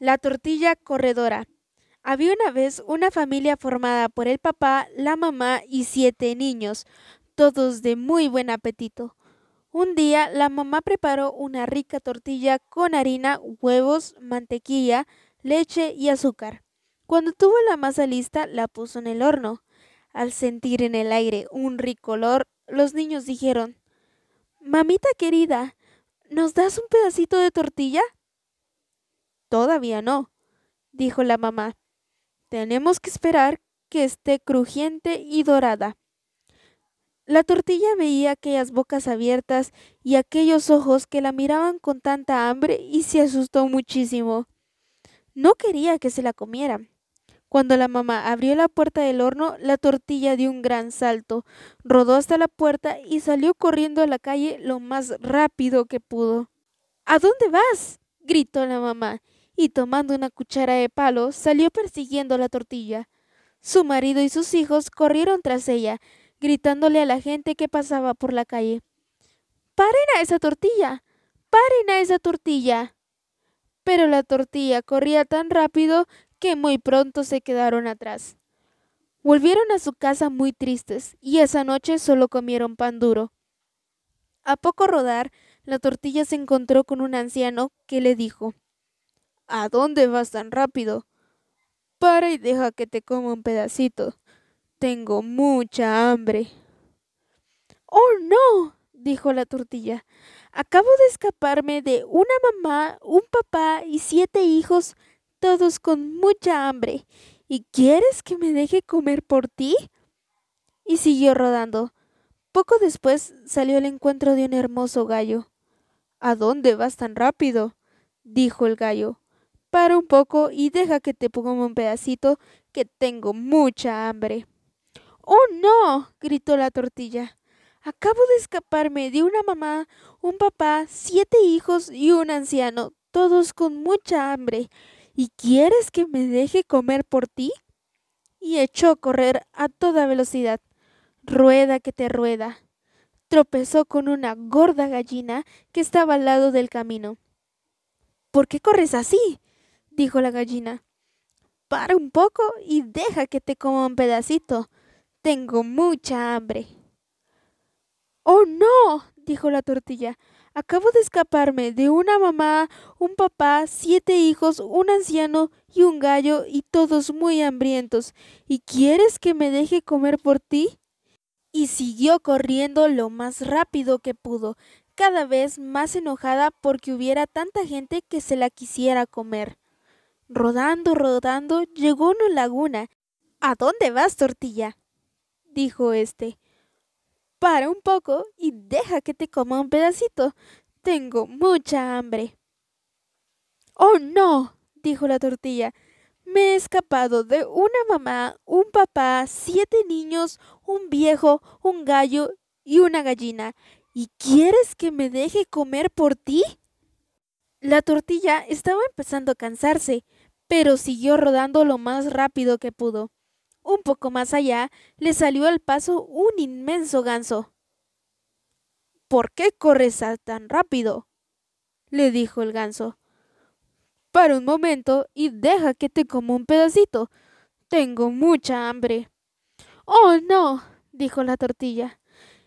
La tortilla corredora. Había una vez una familia formada por el papá, la mamá y siete niños, todos de muy buen apetito. Un día la mamá preparó una rica tortilla con harina, huevos, mantequilla, leche y azúcar. Cuando tuvo la masa lista, la puso en el horno. Al sentir en el aire un rico olor, los niños dijeron Mamita querida, ¿nos das un pedacito de tortilla? Todavía no, dijo la mamá. Tenemos que esperar que esté crujiente y dorada. La tortilla veía aquellas bocas abiertas y aquellos ojos que la miraban con tanta hambre y se asustó muchísimo. No quería que se la comieran. Cuando la mamá abrió la puerta del horno, la tortilla dio un gran salto, rodó hasta la puerta y salió corriendo a la calle lo más rápido que pudo. ¿A dónde vas? gritó la mamá y tomando una cuchara de palo salió persiguiendo la tortilla. Su marido y sus hijos corrieron tras ella, gritándole a la gente que pasaba por la calle. ¡Paren a esa tortilla! ¡Paren a esa tortilla! Pero la tortilla corría tan rápido que muy pronto se quedaron atrás. Volvieron a su casa muy tristes y esa noche solo comieron pan duro. A poco rodar, la tortilla se encontró con un anciano que le dijo ¿A dónde vas tan rápido? Para y deja que te coma un pedacito. Tengo mucha hambre. Oh, no, dijo la tortilla. Acabo de escaparme de una mamá, un papá y siete hijos, todos con mucha hambre. ¿Y quieres que me deje comer por ti? Y siguió rodando. Poco después salió al encuentro de un hermoso gallo. ¿A dónde vas tan rápido? dijo el gallo. Para un poco y deja que te ponga un pedacito, que tengo mucha hambre. ¡Oh, no! gritó la tortilla. Acabo de escaparme de una mamá, un papá, siete hijos y un anciano, todos con mucha hambre. ¿Y quieres que me deje comer por ti? Y echó a correr a toda velocidad. Rueda que te rueda. Tropezó con una gorda gallina que estaba al lado del camino. ¿Por qué corres así? Dijo la gallina. Para un poco y deja que te coma un pedacito. Tengo mucha hambre. Oh, no, dijo la tortilla. Acabo de escaparme de una mamá, un papá, siete hijos, un anciano y un gallo, y todos muy hambrientos. ¿Y quieres que me deje comer por ti? Y siguió corriendo lo más rápido que pudo, cada vez más enojada porque hubiera tanta gente que se la quisiera comer. Rodando, rodando, llegó a una laguna. ¿A dónde vas, tortilla? dijo éste. Para un poco y deja que te coma un pedacito. Tengo mucha hambre. Oh, no, dijo la tortilla. Me he escapado de una mamá, un papá, siete niños, un viejo, un gallo y una gallina. ¿Y quieres que me deje comer por ti? La tortilla estaba empezando a cansarse, pero siguió rodando lo más rápido que pudo. Un poco más allá le salió al paso un inmenso ganso. ¿Por qué corres tan rápido? le dijo el ganso. Para un momento y deja que te coma un pedacito. Tengo mucha hambre. Oh, no, dijo la tortilla.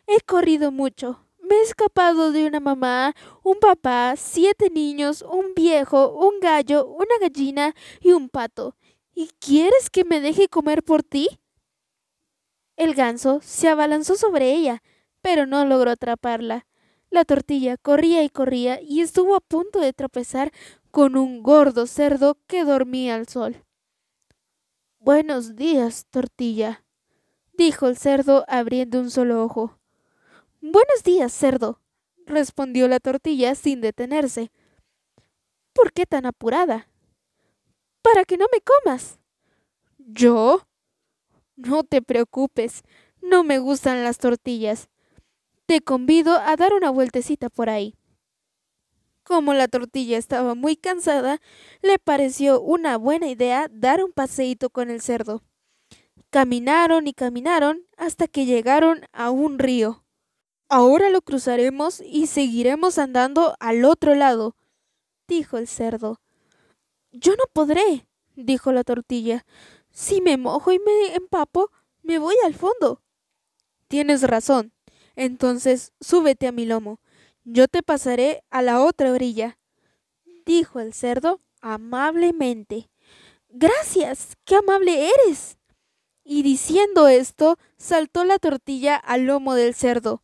He corrido mucho. Me he escapado de una mamá, un papá, siete niños, un viejo, un gallo, una gallina y un pato. ¿Y quieres que me deje comer por ti? El ganso se abalanzó sobre ella, pero no logró atraparla. La tortilla corría y corría y estuvo a punto de tropezar con un gordo cerdo que dormía al sol. Buenos días, tortilla, dijo el cerdo abriendo un solo ojo. Buenos días, cerdo, respondió la tortilla sin detenerse. ¿Por qué tan apurada? Para que no me comas. ¿Yo? No te preocupes, no me gustan las tortillas. Te convido a dar una vueltecita por ahí. Como la tortilla estaba muy cansada, le pareció una buena idea dar un paseíto con el cerdo. Caminaron y caminaron hasta que llegaron a un río. Ahora lo cruzaremos y seguiremos andando al otro lado, dijo el cerdo. Yo no podré, dijo la tortilla. Si me mojo y me empapo, me voy al fondo. Tienes razón. Entonces súbete a mi lomo. Yo te pasaré a la otra orilla, dijo el cerdo amablemente. Gracias, qué amable eres. Y diciendo esto, saltó la tortilla al lomo del cerdo.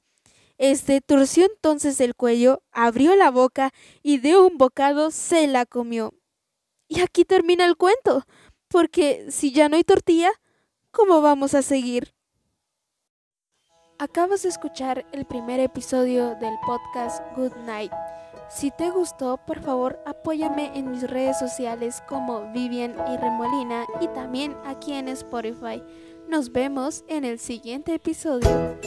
Este torció entonces el cuello, abrió la boca y de un bocado se la comió. Y aquí termina el cuento, porque si ya no hay tortilla, ¿cómo vamos a seguir? Acabas de escuchar el primer episodio del podcast Good Night. Si te gustó, por favor apóyame en mis redes sociales como Vivian y Remolina y también aquí en Spotify. Nos vemos en el siguiente episodio.